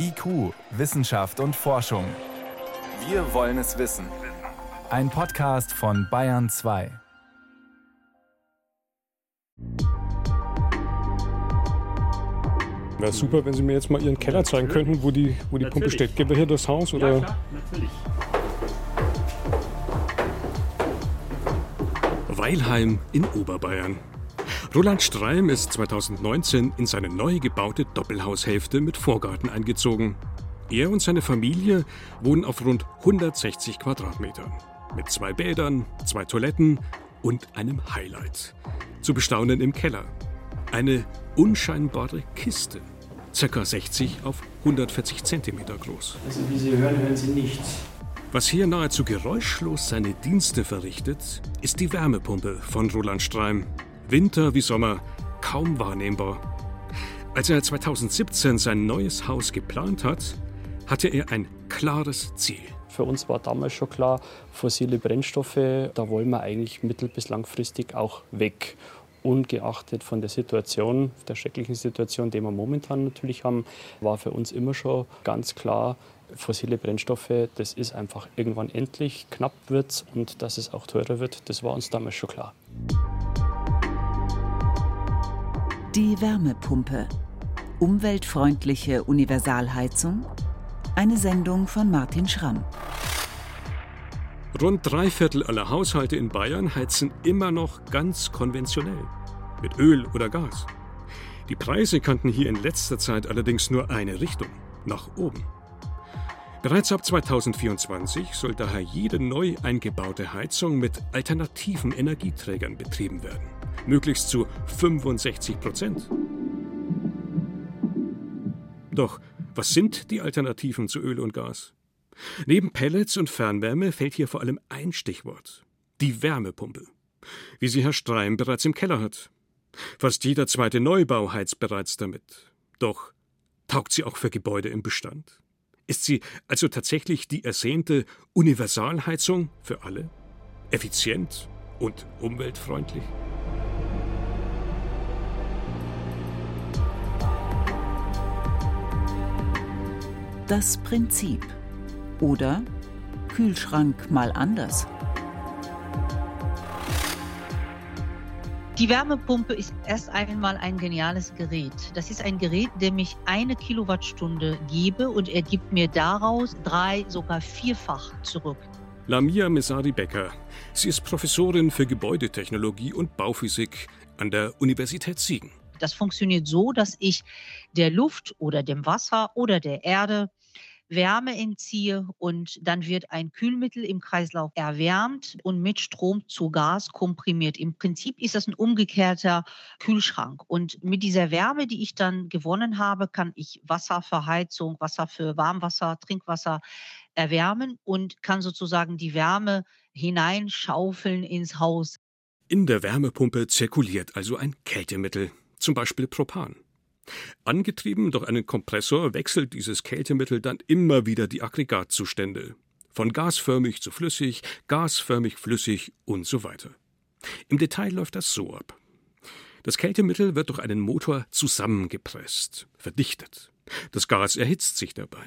IQ, Wissenschaft und Forschung. Wir wollen es wissen. Ein Podcast von Bayern 2. Wäre super, wenn Sie mir jetzt mal Ihren Keller zeigen könnten, wo die, wo die Pumpe steht. Gehen wir hier durchs Haus? Oder? Ja, klar, natürlich. Weilheim in Oberbayern. Roland Streim ist 2019 in seine neu gebaute Doppelhaushälfte mit Vorgarten eingezogen. Er und seine Familie wohnen auf rund 160 Quadratmetern. Mit zwei Bädern, zwei Toiletten und einem Highlight. Zu bestaunen im Keller. Eine unscheinbare Kiste. Circa 60 auf 140 Zentimeter groß. Also wie Sie hören, hören Sie nichts. Was hier nahezu geräuschlos seine Dienste verrichtet, ist die Wärmepumpe von Roland Streim. Winter wie Sommer, kaum wahrnehmbar. Als er 2017 sein neues Haus geplant hat, hatte er ein klares Ziel. Für uns war damals schon klar, fossile Brennstoffe, da wollen wir eigentlich mittel- bis langfristig auch weg. Ungeachtet von der Situation, der schrecklichen Situation, die wir momentan natürlich haben, war für uns immer schon ganz klar, fossile Brennstoffe, das ist einfach irgendwann endlich, knapp wird und dass es auch teurer wird, das war uns damals schon klar. Die Wärmepumpe. Umweltfreundliche Universalheizung. Eine Sendung von Martin Schramm. Rund drei Viertel aller Haushalte in Bayern heizen immer noch ganz konventionell. Mit Öl oder Gas. Die Preise kannten hier in letzter Zeit allerdings nur eine Richtung, nach oben. Bereits ab 2024 soll daher jede neu eingebaute Heizung mit alternativen Energieträgern betrieben werden. Möglichst zu 65 Prozent. Doch was sind die Alternativen zu Öl und Gas? Neben Pellets und Fernwärme fällt hier vor allem ein Stichwort. Die Wärmepumpe. Wie sie Herr Streim bereits im Keller hat. Fast jeder zweite Neubau heizt bereits damit. Doch taugt sie auch für Gebäude im Bestand? Ist sie also tatsächlich die ersehnte Universalheizung für alle? Effizient und umweltfreundlich? Das Prinzip. Oder Kühlschrank mal anders. Die Wärmepumpe ist erst einmal ein geniales Gerät. Das ist ein Gerät, dem ich eine Kilowattstunde gebe und er gibt mir daraus drei, sogar vierfach zurück. Lamia Mesari Becker. Sie ist Professorin für Gebäudetechnologie und Bauphysik an der Universität Siegen. Das funktioniert so, dass ich der Luft oder dem Wasser oder der Erde Wärme entziehe und dann wird ein Kühlmittel im Kreislauf erwärmt und mit Strom zu Gas komprimiert. Im Prinzip ist das ein umgekehrter Kühlschrank. Und mit dieser Wärme, die ich dann gewonnen habe, kann ich Wasser für Heizung, Wasser für Warmwasser, Trinkwasser erwärmen und kann sozusagen die Wärme hineinschaufeln ins Haus. In der Wärmepumpe zirkuliert also ein Kältemittel, zum Beispiel Propan. Angetrieben durch einen Kompressor wechselt dieses Kältemittel dann immer wieder die Aggregatzustände. Von gasförmig zu flüssig, gasförmig flüssig und so weiter. Im Detail läuft das so ab. Das Kältemittel wird durch einen Motor zusammengepresst, verdichtet. Das Gas erhitzt sich dabei.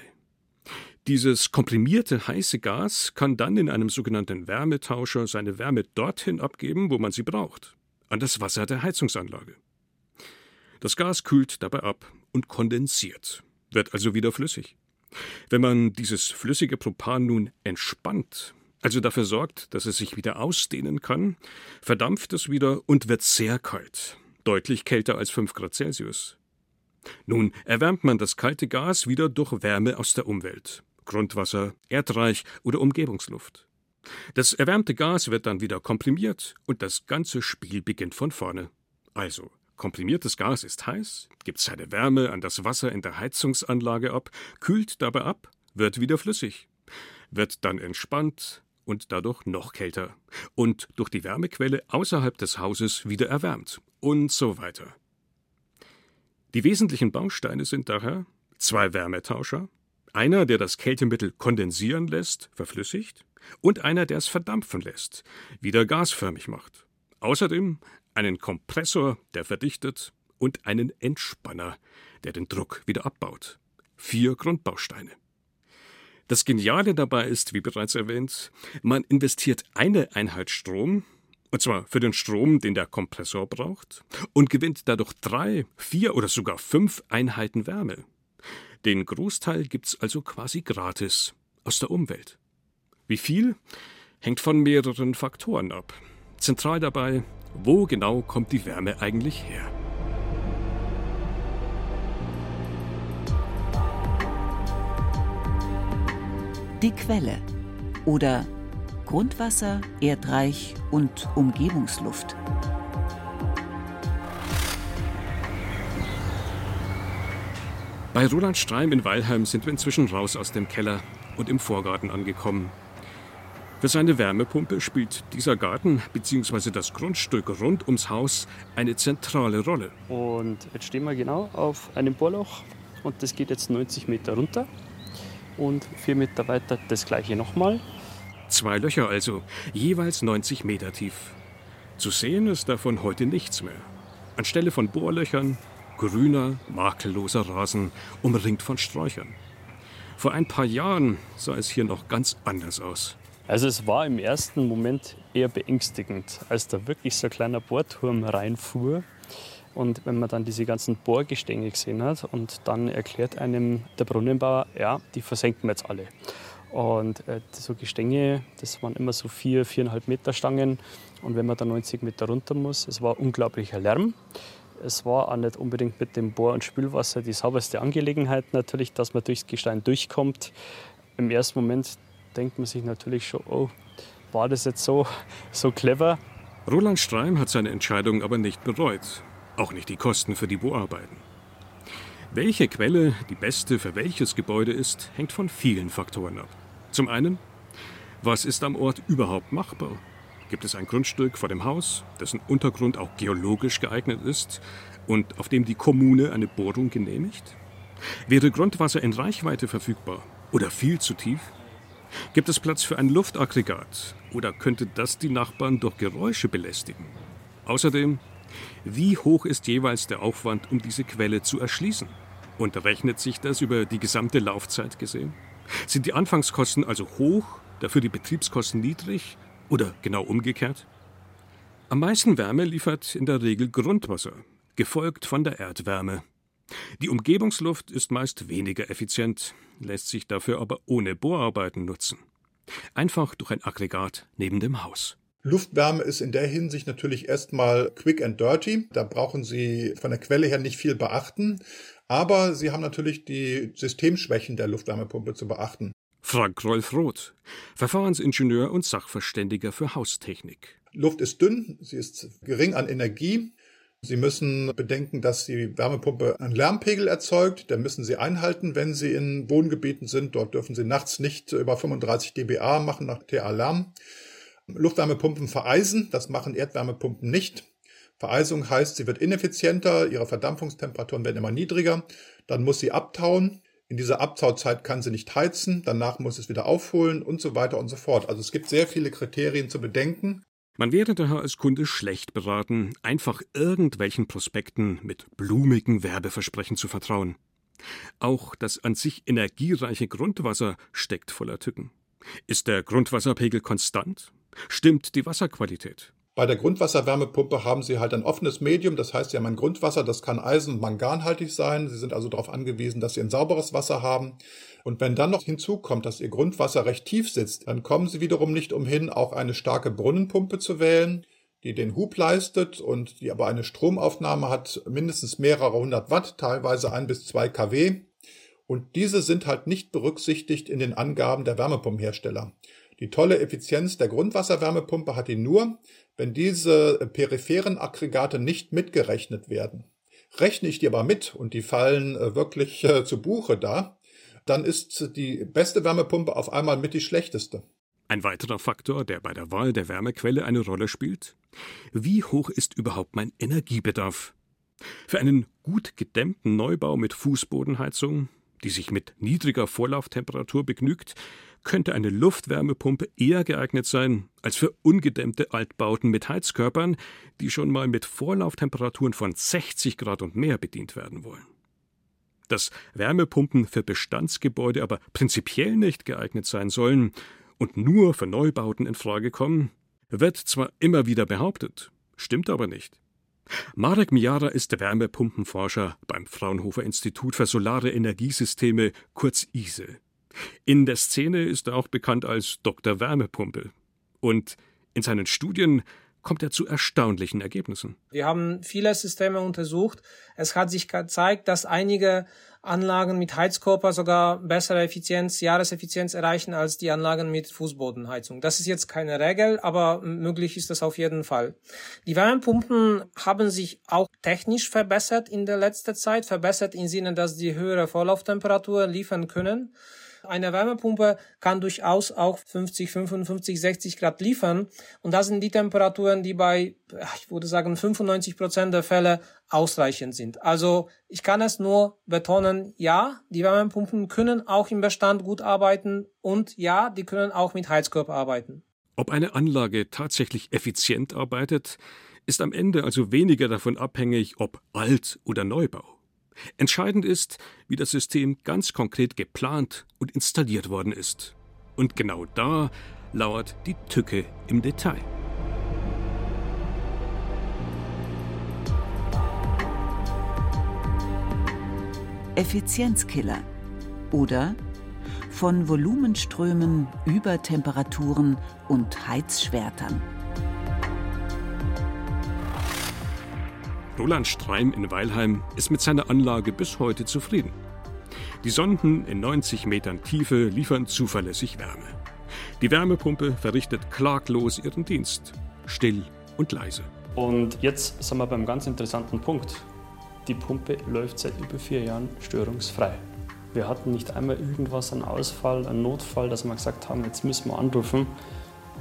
Dieses komprimierte heiße Gas kann dann in einem sogenannten Wärmetauscher seine Wärme dorthin abgeben, wo man sie braucht, an das Wasser der Heizungsanlage. Das Gas kühlt dabei ab und kondensiert, wird also wieder flüssig. Wenn man dieses flüssige Propan nun entspannt, also dafür sorgt, dass es sich wieder ausdehnen kann, verdampft es wieder und wird sehr kalt, deutlich kälter als 5 Grad Celsius. Nun erwärmt man das kalte Gas wieder durch Wärme aus der Umwelt, Grundwasser, Erdreich oder Umgebungsluft. Das erwärmte Gas wird dann wieder komprimiert und das ganze Spiel beginnt von vorne. Also, Komprimiertes Gas ist heiß, gibt seine Wärme an das Wasser in der Heizungsanlage ab, kühlt dabei ab, wird wieder flüssig, wird dann entspannt und dadurch noch kälter und durch die Wärmequelle außerhalb des Hauses wieder erwärmt und so weiter. Die wesentlichen Bausteine sind daher zwei Wärmetauscher, einer, der das Kältemittel kondensieren lässt, verflüssigt, und einer, der es verdampfen lässt, wieder gasförmig macht. Außerdem einen Kompressor, der verdichtet, und einen Entspanner, der den Druck wieder abbaut. vier Grundbausteine. Das Geniale dabei ist, wie bereits erwähnt, man investiert eine Einheit Strom, und zwar für den Strom, den der Kompressor braucht, und gewinnt dadurch drei, vier oder sogar fünf Einheiten Wärme. Den Großteil gibt's also quasi gratis aus der Umwelt. Wie viel? Hängt von mehreren Faktoren ab. Zentral dabei, wo genau kommt die Wärme eigentlich her? Die Quelle oder Grundwasser, Erdreich und Umgebungsluft. Bei Roland Streim in Weilheim sind wir inzwischen raus aus dem Keller und im Vorgarten angekommen. Für seine Wärmepumpe spielt dieser Garten bzw. das Grundstück rund ums Haus eine zentrale Rolle. Und jetzt stehen wir genau auf einem Bohrloch und das geht jetzt 90 Meter runter und vier Meter weiter das gleiche nochmal. Zwei Löcher also, jeweils 90 Meter tief. Zu sehen ist davon heute nichts mehr. Anstelle von Bohrlöchern grüner, makelloser Rasen, umringt von Sträuchern. Vor ein paar Jahren sah es hier noch ganz anders aus. Also es war im ersten Moment eher beängstigend, als da wirklich so ein kleiner Bohrturm reinfuhr. Und wenn man dann diese ganzen Bohrgestänge gesehen hat und dann erklärt einem der Brunnenbauer, ja, die versenken wir jetzt alle. Und äh, so Gestänge, das waren immer so vier, viereinhalb Meter Stangen. Und wenn man da 90 Meter runter muss, es war unglaublicher Lärm. Es war auch nicht unbedingt mit dem Bohr- und Spülwasser die sauberste Angelegenheit natürlich, dass man durchs Gestein durchkommt. Im ersten Moment denkt man sich natürlich schon, oh, war das jetzt so, so clever? Roland Streim hat seine Entscheidung aber nicht bereut. Auch nicht die Kosten für die Bohrarbeiten. Welche Quelle die beste für welches Gebäude ist, hängt von vielen Faktoren ab. Zum einen, was ist am Ort überhaupt machbar? Gibt es ein Grundstück vor dem Haus, dessen Untergrund auch geologisch geeignet ist und auf dem die Kommune eine Bohrung genehmigt? Wäre Grundwasser in Reichweite verfügbar oder viel zu tief? Gibt es Platz für ein Luftaggregat oder könnte das die Nachbarn durch Geräusche belästigen? Außerdem, wie hoch ist jeweils der Aufwand, um diese Quelle zu erschließen? Und rechnet sich das über die gesamte Laufzeit gesehen? Sind die Anfangskosten also hoch, dafür die Betriebskosten niedrig oder genau umgekehrt? Am meisten Wärme liefert in der Regel Grundwasser, gefolgt von der Erdwärme. Die Umgebungsluft ist meist weniger effizient, lässt sich dafür aber ohne Bohrarbeiten nutzen. Einfach durch ein Aggregat neben dem Haus. Luftwärme ist in der Hinsicht natürlich erstmal quick and dirty. Da brauchen Sie von der Quelle her nicht viel beachten. Aber Sie haben natürlich die Systemschwächen der Luftwärmepumpe zu beachten. Frank Rolf Roth, Verfahrensingenieur und Sachverständiger für Haustechnik. Luft ist dünn, sie ist gering an Energie. Sie müssen bedenken, dass die Wärmepumpe einen Lärmpegel erzeugt. Den müssen Sie einhalten, wenn Sie in Wohngebieten sind. Dort dürfen Sie nachts nicht über 35 dBA machen nach TA-Lärm. Luftwärmepumpen vereisen, das machen Erdwärmepumpen nicht. Vereisung heißt, sie wird ineffizienter, ihre Verdampfungstemperaturen werden immer niedriger, dann muss sie abtauen. In dieser Abtauzeit kann sie nicht heizen, danach muss es wieder aufholen und so weiter und so fort. Also es gibt sehr viele Kriterien zu bedenken. Man wäre daher als Kunde schlecht beraten, einfach irgendwelchen Prospekten mit blumigen Werbeversprechen zu vertrauen. Auch das an sich energiereiche Grundwasser steckt voller Tücken. Ist der Grundwasserpegel konstant? Stimmt die Wasserqualität? Bei der Grundwasserwärmepumpe haben Sie halt ein offenes Medium, das heißt, Sie haben ein Grundwasser, das kann eisen- und manganhaltig sein. Sie sind also darauf angewiesen, dass Sie ein sauberes Wasser haben. Und wenn dann noch hinzukommt, dass Ihr Grundwasser recht tief sitzt, dann kommen Sie wiederum nicht umhin, auch eine starke Brunnenpumpe zu wählen, die den Hub leistet und die aber eine Stromaufnahme hat, mindestens mehrere hundert Watt, teilweise ein bis zwei kW. Und diese sind halt nicht berücksichtigt in den Angaben der Wärmepumpenhersteller. Die tolle Effizienz der Grundwasserwärmepumpe hat die nur, wenn diese peripheren Aggregate nicht mitgerechnet werden. Rechne ich die aber mit und die fallen äh, wirklich äh, zu Buche da, dann ist die beste Wärmepumpe auf einmal mit die schlechteste. Ein weiterer Faktor, der bei der Wahl der Wärmequelle eine Rolle spielt, wie hoch ist überhaupt mein Energiebedarf? Für einen gut gedämmten Neubau mit Fußbodenheizung, die sich mit niedriger Vorlauftemperatur begnügt, könnte eine Luftwärmepumpe eher geeignet sein als für ungedämmte Altbauten mit Heizkörpern, die schon mal mit Vorlauftemperaturen von 60 Grad und mehr bedient werden wollen. Dass Wärmepumpen für Bestandsgebäude aber prinzipiell nicht geeignet sein sollen und nur für Neubauten in Frage kommen, wird zwar immer wieder behauptet, stimmt aber nicht. Marek Miara ist Wärmepumpenforscher beim Fraunhofer Institut für Solare Energiesysteme, kurz ISE. In der Szene ist er auch bekannt als Dr. Wärmepumpe. Und in seinen Studien kommt er zu erstaunlichen Ergebnissen. Wir haben viele Systeme untersucht. Es hat sich gezeigt, dass einige Anlagen mit Heizkörper sogar bessere Effizienz, Jahreseffizienz erreichen als die Anlagen mit Fußbodenheizung. Das ist jetzt keine Regel, aber möglich ist das auf jeden Fall. Die Wärmepumpen haben sich auch technisch verbessert in der letzten Zeit, verbessert im Sinne, dass sie höhere Vorlauftemperatur liefern können. Eine Wärmepumpe kann durchaus auch 50, 55, 60 Grad liefern. Und das sind die Temperaturen, die bei, ich würde sagen, 95 Prozent der Fälle ausreichend sind. Also ich kann es nur betonen, ja, die Wärmepumpen können auch im Bestand gut arbeiten und ja, die können auch mit Heizkörper arbeiten. Ob eine Anlage tatsächlich effizient arbeitet, ist am Ende also weniger davon abhängig, ob Alt- oder Neubau. Entscheidend ist, wie das System ganz konkret geplant und installiert worden ist. Und genau da lauert die Tücke im Detail. Effizienzkiller oder von Volumenströmen, Übertemperaturen und Heizschwertern. Roland Streim in Weilheim ist mit seiner Anlage bis heute zufrieden. Die Sonden in 90 Metern Tiefe liefern zuverlässig Wärme. Die Wärmepumpe verrichtet klaglos ihren Dienst, still und leise. Und jetzt sind wir beim ganz interessanten Punkt. Die Pumpe läuft seit über vier Jahren störungsfrei. Wir hatten nicht einmal irgendwas, einen Ausfall, einen Notfall, dass wir gesagt haben, jetzt müssen wir anrufen.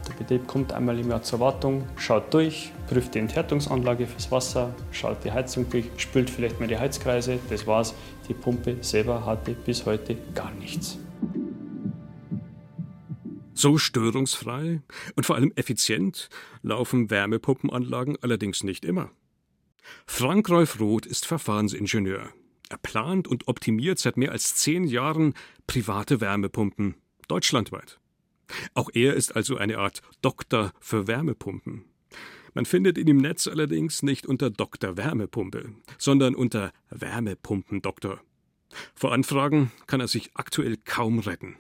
Der Betrieb kommt einmal im Jahr zur Wartung, schaut durch, prüft die Enthärtungsanlage fürs Wasser, schaut die Heizung durch, spült vielleicht mal die Heizkreise. Das war's. Die Pumpe selber hatte bis heute gar nichts. So störungsfrei und vor allem effizient laufen Wärmepumpenanlagen allerdings nicht immer. Frank Rolf Roth ist Verfahrensingenieur. Er plant und optimiert seit mehr als zehn Jahren private Wärmepumpen deutschlandweit. Auch er ist also eine Art Doktor für Wärmepumpen. Man findet ihn im Netz allerdings nicht unter Doktor Wärmepumpe, sondern unter Wärmepumpendoktor. Vor Anfragen kann er sich aktuell kaum retten.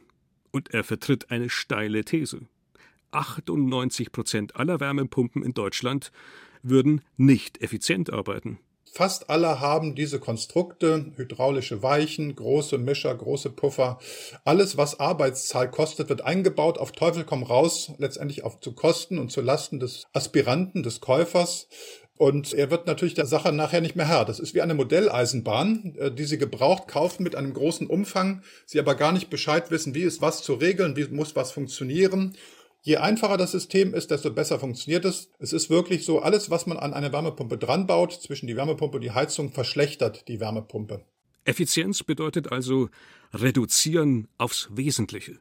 Und er vertritt eine steile These. 98 Prozent aller Wärmepumpen in Deutschland würden nicht effizient arbeiten. Fast alle haben diese Konstrukte, hydraulische Weichen, große Mischer, große Puffer. Alles, was Arbeitszahl kostet, wird eingebaut, auf Teufel komm raus, letztendlich auf zu Kosten und zu Lasten des Aspiranten, des Käufers. Und er wird natürlich der Sache nachher nicht mehr Herr. Das ist wie eine Modelleisenbahn, äh, die Sie gebraucht kaufen mit einem großen Umfang, Sie aber gar nicht Bescheid wissen, wie ist was zu regeln, wie muss was funktionieren. Je einfacher das System ist, desto besser funktioniert es. Es ist wirklich so, alles, was man an eine Wärmepumpe dran baut, zwischen die Wärmepumpe und die Heizung, verschlechtert die Wärmepumpe. Effizienz bedeutet also reduzieren aufs Wesentliche.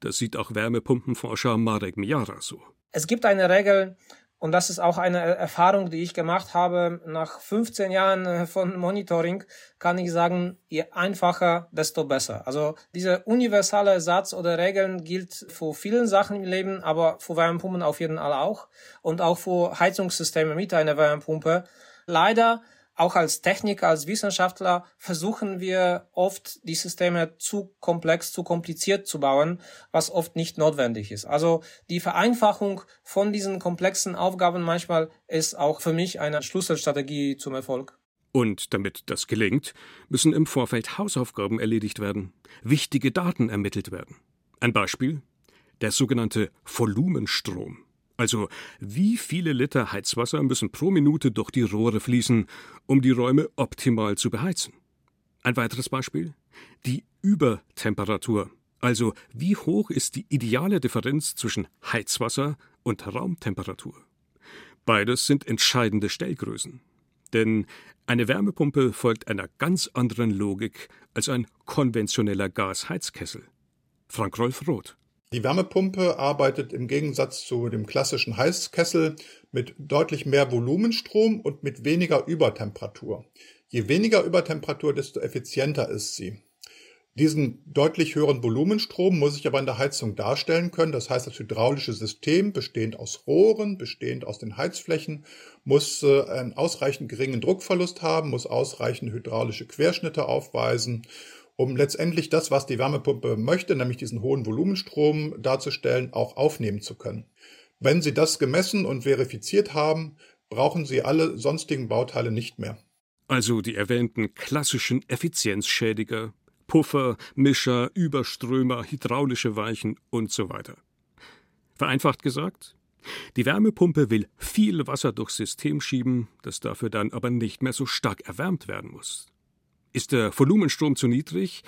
Das sieht auch Wärmepumpenforscher Marek Miara so. Es gibt eine Regel, und das ist auch eine Erfahrung, die ich gemacht habe. Nach 15 Jahren äh, von Monitoring kann ich sagen, je einfacher, desto besser. Also dieser universale Satz oder Regeln gilt für vielen Sachen im Leben, aber für Wärmepumpen auf jeden Fall auch. Und auch für Heizungssysteme mit einer Wärmepumpe. Leider auch als Techniker, als Wissenschaftler versuchen wir oft, die Systeme zu komplex, zu kompliziert zu bauen, was oft nicht notwendig ist. Also die Vereinfachung von diesen komplexen Aufgaben manchmal ist auch für mich eine Schlüsselstrategie zum Erfolg. Und damit das gelingt, müssen im Vorfeld Hausaufgaben erledigt werden, wichtige Daten ermittelt werden. Ein Beispiel? Der sogenannte Volumenstrom. Also wie viele Liter Heizwasser müssen pro Minute durch die Rohre fließen, um die Räume optimal zu beheizen? Ein weiteres Beispiel? Die Übertemperatur. Also wie hoch ist die ideale Differenz zwischen Heizwasser und Raumtemperatur? Beides sind entscheidende Stellgrößen. Denn eine Wärmepumpe folgt einer ganz anderen Logik als ein konventioneller Gasheizkessel. Frank Rolf Roth die Wärmepumpe arbeitet im Gegensatz zu dem klassischen Heißkessel mit deutlich mehr Volumenstrom und mit weniger Übertemperatur. Je weniger Übertemperatur, desto effizienter ist sie. Diesen deutlich höheren Volumenstrom muss ich aber in der Heizung darstellen können. Das heißt, das hydraulische System, bestehend aus Rohren, bestehend aus den Heizflächen, muss äh, einen ausreichend geringen Druckverlust haben, muss ausreichend hydraulische Querschnitte aufweisen, um letztendlich das, was die Wärmepumpe möchte, nämlich diesen hohen Volumenstrom darzustellen, auch aufnehmen zu können. Wenn Sie das gemessen und verifiziert haben, brauchen Sie alle sonstigen Bauteile nicht mehr. Also die erwähnten klassischen Effizienzschädiger Puffer, Mischer, Überströmer, hydraulische Weichen und so weiter. Vereinfacht gesagt, die Wärmepumpe will viel Wasser durchs System schieben, das dafür dann aber nicht mehr so stark erwärmt werden muss. Ist der Volumenstrom zu niedrig,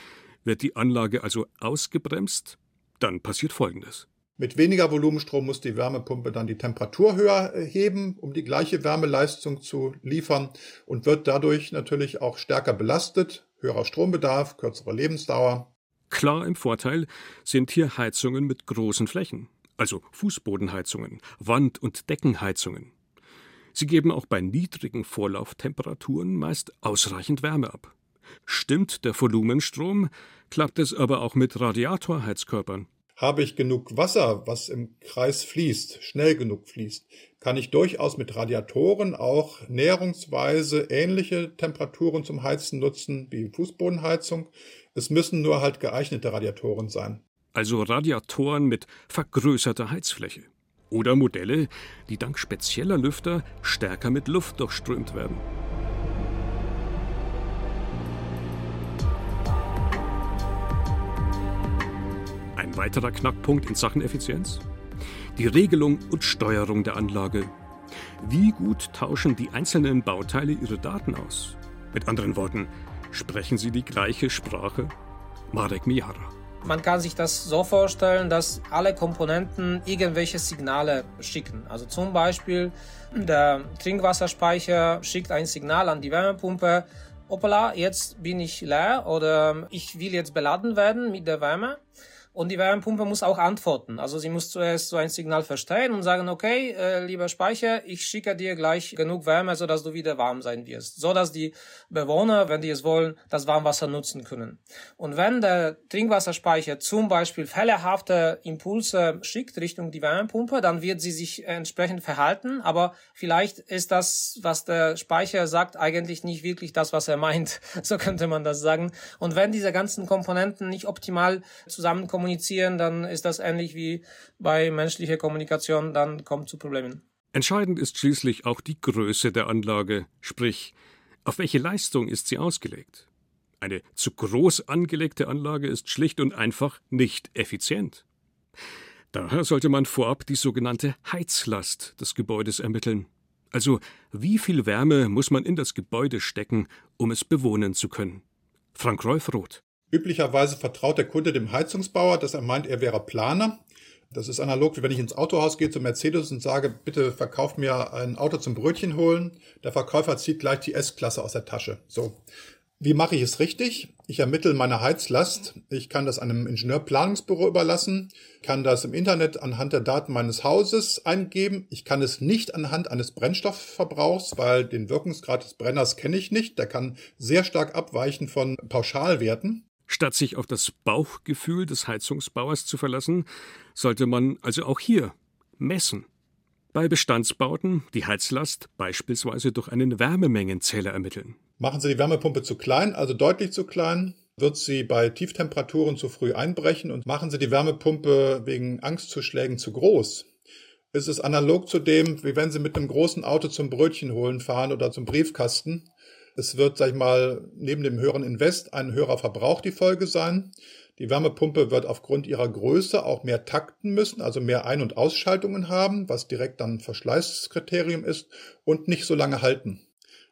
wird die Anlage also ausgebremst, dann passiert Folgendes. Mit weniger Volumenstrom muss die Wärmepumpe dann die Temperatur höher heben, um die gleiche Wärmeleistung zu liefern und wird dadurch natürlich auch stärker belastet, höherer Strombedarf, kürzere Lebensdauer. Klar im Vorteil sind hier Heizungen mit großen Flächen, also Fußbodenheizungen, Wand- und Deckenheizungen. Sie geben auch bei niedrigen Vorlauftemperaturen meist ausreichend Wärme ab. Stimmt der Volumenstrom, klappt es aber auch mit Radiatorheizkörpern. Habe ich genug Wasser, was im Kreis fließt, schnell genug fließt, kann ich durchaus mit Radiatoren auch näherungsweise ähnliche Temperaturen zum Heizen nutzen wie Fußbodenheizung. Es müssen nur halt geeignete Radiatoren sein. Also Radiatoren mit vergrößerter Heizfläche. Oder Modelle, die dank spezieller Lüfter stärker mit Luft durchströmt werden. Ein weiterer Knackpunkt in Sachen Effizienz? Die Regelung und Steuerung der Anlage. Wie gut tauschen die einzelnen Bauteile ihre Daten aus? Mit anderen Worten, sprechen sie die gleiche Sprache? Marek Mihara. Man kann sich das so vorstellen, dass alle Komponenten irgendwelche Signale schicken. Also zum Beispiel der Trinkwasserspeicher schickt ein Signal an die Wärmepumpe. Hoppala, jetzt bin ich leer oder ich will jetzt beladen werden mit der Wärme. Und die Wärmepumpe muss auch antworten. Also sie muss zuerst so ein Signal verstehen und sagen, okay, äh, lieber Speicher, ich schicke dir gleich genug Wärme, sodass du wieder warm sein wirst. Sodass die Bewohner, wenn die es wollen, das Warmwasser nutzen können. Und wenn der Trinkwasserspeicher zum Beispiel fehlerhafte Impulse schickt Richtung die Wärmepumpe, dann wird sie sich entsprechend verhalten. Aber vielleicht ist das, was der Speicher sagt, eigentlich nicht wirklich das, was er meint. So könnte man das sagen. Und wenn diese ganzen Komponenten nicht optimal zusammenkommen, kommunizieren, dann ist das ähnlich wie bei menschlicher Kommunikation, dann kommt zu Problemen. Entscheidend ist schließlich auch die Größe der Anlage, sprich, auf welche Leistung ist sie ausgelegt. Eine zu groß angelegte Anlage ist schlicht und einfach nicht effizient. Daher sollte man vorab die sogenannte Heizlast des Gebäudes ermitteln. Also wie viel Wärme muss man in das Gebäude stecken, um es bewohnen zu können. Frank Rolf Roth. Üblicherweise vertraut der Kunde dem Heizungsbauer, dass er meint, er wäre Planer. Das ist analog, wie wenn ich ins Autohaus gehe zu Mercedes und sage, bitte verkauf mir ein Auto zum Brötchen holen. Der Verkäufer zieht gleich die S-Klasse aus der Tasche. So. Wie mache ich es richtig? Ich ermittle meine Heizlast. Ich kann das einem Ingenieurplanungsbüro überlassen, kann das im Internet anhand der Daten meines Hauses eingeben. Ich kann es nicht anhand eines Brennstoffverbrauchs, weil den Wirkungsgrad des Brenners kenne ich nicht. Der kann sehr stark abweichen von Pauschalwerten. Statt sich auf das Bauchgefühl des Heizungsbauers zu verlassen, sollte man also auch hier messen. Bei Bestandsbauten die Heizlast beispielsweise durch einen Wärmemengenzähler ermitteln. Machen Sie die Wärmepumpe zu klein, also deutlich zu klein, wird sie bei Tieftemperaturen zu früh einbrechen und machen Sie die Wärmepumpe wegen Angstzuschlägen zu groß. Ist es analog zu dem, wie wenn Sie mit einem großen Auto zum Brötchen holen fahren oder zum Briefkasten. Es wird, sag ich mal, neben dem höheren Invest ein höherer Verbrauch die Folge sein. Die Wärmepumpe wird aufgrund ihrer Größe auch mehr takten müssen, also mehr Ein- und Ausschaltungen haben, was direkt dann Verschleißkriterium ist und nicht so lange halten.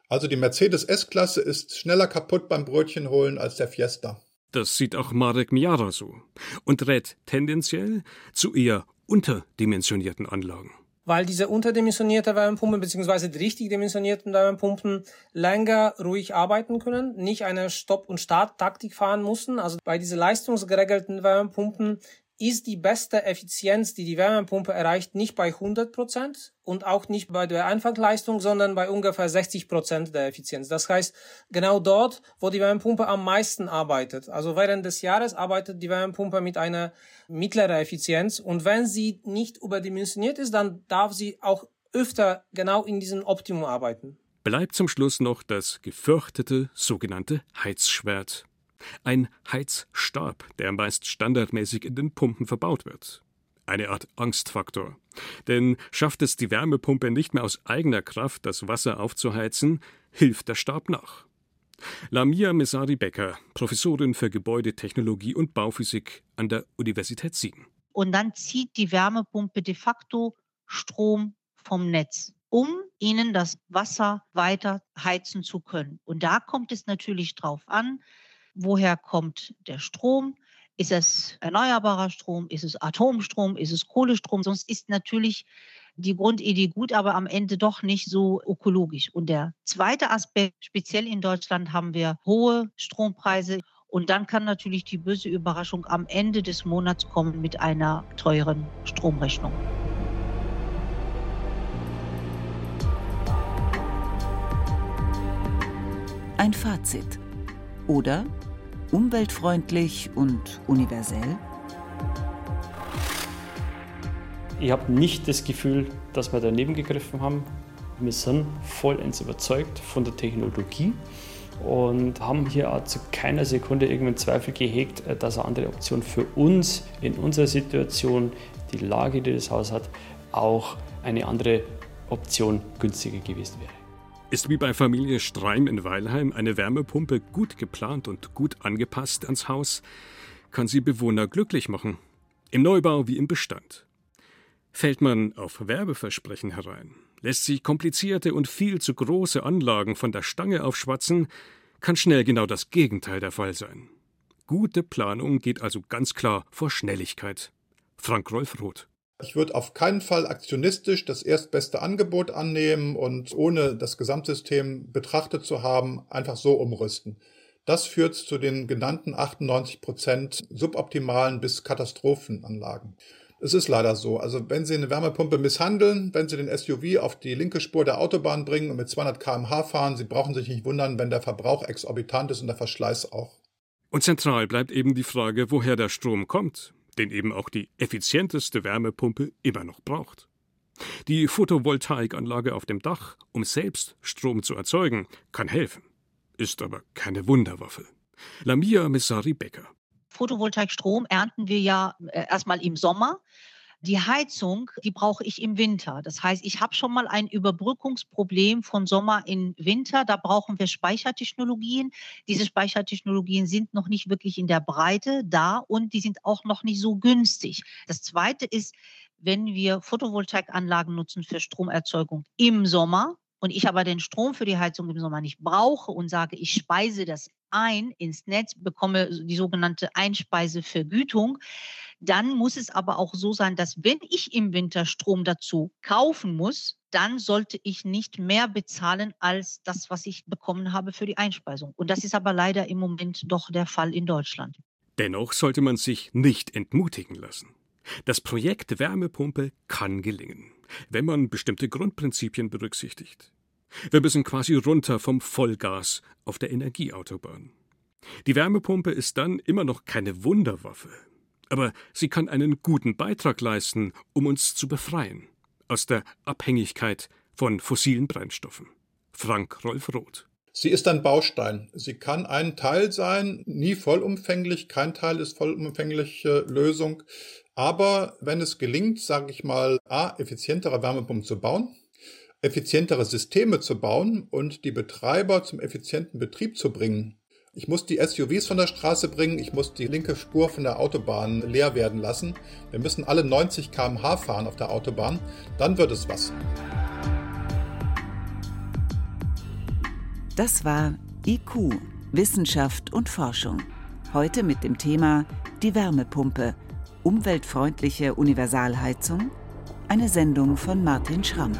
Also die Mercedes S-Klasse ist schneller kaputt beim Brötchen holen als der Fiesta. Das sieht auch Marek Miara so und rät tendenziell zu eher unterdimensionierten Anlagen weil diese unterdimensionierte Wärmepumpen beziehungsweise die richtig dimensionierten Wärmepumpen länger ruhig arbeiten können, nicht eine Stopp- und Start-Taktik fahren mussten. Also bei diesen leistungsgeregelten Wärmepumpen ist die beste Effizienz, die die Wärmepumpe erreicht, nicht bei 100 Prozent und auch nicht bei der Einfangleistung, sondern bei ungefähr 60 Prozent der Effizienz. Das heißt, genau dort, wo die Wärmepumpe am meisten arbeitet. Also während des Jahres arbeitet die Wärmepumpe mit einer mittleren Effizienz und wenn sie nicht überdimensioniert ist, dann darf sie auch öfter genau in diesem Optimum arbeiten. Bleibt zum Schluss noch das gefürchtete sogenannte Heizschwert. Ein Heizstab, der meist standardmäßig in den Pumpen verbaut wird. Eine Art Angstfaktor. Denn schafft es die Wärmepumpe nicht mehr aus eigener Kraft, das Wasser aufzuheizen, hilft der Stab nach. Lamia Mesari Becker, Professorin für Gebäudetechnologie und Bauphysik an der Universität Siegen. Und dann zieht die Wärmepumpe de facto Strom vom Netz, um ihnen das Wasser weiter heizen zu können. Und da kommt es natürlich drauf an, woher kommt der Strom? Ist es erneuerbarer Strom? Ist es Atomstrom? Ist es Kohlestrom? Sonst ist natürlich die Grundidee gut, aber am Ende doch nicht so ökologisch. Und der zweite Aspekt, speziell in Deutschland haben wir hohe Strompreise. Und dann kann natürlich die böse Überraschung am Ende des Monats kommen mit einer teuren Stromrechnung. Ein Fazit. Oder umweltfreundlich und universell? Ich habe nicht das Gefühl, dass wir daneben gegriffen haben. Wir sind vollends überzeugt von der Technologie und haben hier auch zu keiner Sekunde irgendeinen Zweifel gehegt, dass eine andere Option für uns in unserer Situation, die Lage, die das Haus hat, auch eine andere Option günstiger gewesen wäre. Ist wie bei Familie Streim in Weilheim eine Wärmepumpe gut geplant und gut angepasst ans Haus, kann sie Bewohner glücklich machen. Im Neubau wie im Bestand. Fällt man auf Werbeversprechen herein, lässt sich komplizierte und viel zu große Anlagen von der Stange aufschwatzen, kann schnell genau das Gegenteil der Fall sein. Gute Planung geht also ganz klar vor Schnelligkeit. Frank Rolf Roth. Ich würde auf keinen Fall aktionistisch das erstbeste Angebot annehmen und ohne das Gesamtsystem betrachtet zu haben, einfach so umrüsten. Das führt zu den genannten 98 Prozent suboptimalen bis Katastrophenanlagen. Es ist leider so. Also wenn Sie eine Wärmepumpe misshandeln, wenn Sie den SUV auf die linke Spur der Autobahn bringen und mit 200 km/h fahren, Sie brauchen sich nicht wundern, wenn der Verbrauch exorbitant ist und der Verschleiß auch. Und zentral bleibt eben die Frage, woher der Strom kommt den eben auch die effizienteste Wärmepumpe immer noch braucht. Die Photovoltaikanlage auf dem Dach, um selbst Strom zu erzeugen, kann helfen, ist aber keine Wunderwaffe. Lamia Messari Becker. Photovoltaikstrom ernten wir ja äh, erstmal im Sommer. Die Heizung, die brauche ich im Winter. Das heißt, ich habe schon mal ein Überbrückungsproblem von Sommer in Winter. Da brauchen wir Speichertechnologien. Diese Speichertechnologien sind noch nicht wirklich in der Breite da und die sind auch noch nicht so günstig. Das Zweite ist, wenn wir Photovoltaikanlagen nutzen für Stromerzeugung im Sommer, und ich aber den Strom für die Heizung im Sommer nicht brauche und sage, ich speise das ein ins Netz, bekomme die sogenannte Einspeisevergütung, dann muss es aber auch so sein, dass wenn ich im Winter Strom dazu kaufen muss, dann sollte ich nicht mehr bezahlen als das, was ich bekommen habe für die Einspeisung. Und das ist aber leider im Moment doch der Fall in Deutschland. Dennoch sollte man sich nicht entmutigen lassen. Das Projekt Wärmepumpe kann gelingen, wenn man bestimmte Grundprinzipien berücksichtigt. Wir müssen quasi runter vom Vollgas auf der Energieautobahn. Die Wärmepumpe ist dann immer noch keine Wunderwaffe, aber sie kann einen guten Beitrag leisten, um uns zu befreien aus der Abhängigkeit von fossilen Brennstoffen. Frank Rolf Roth. Sie ist ein Baustein. Sie kann ein Teil sein, nie vollumfänglich. Kein Teil ist vollumfängliche Lösung. Aber wenn es gelingt, sage ich mal, a, effizientere Wärmepumpen zu bauen, effizientere Systeme zu bauen und die Betreiber zum effizienten Betrieb zu bringen. Ich muss die SUVs von der Straße bringen, ich muss die linke Spur von der Autobahn leer werden lassen. Wir müssen alle 90 km/h fahren auf der Autobahn, dann wird es was. Das war IQ, Wissenschaft und Forschung. Heute mit dem Thema die Wärmepumpe, umweltfreundliche Universalheizung, eine Sendung von Martin Schramm.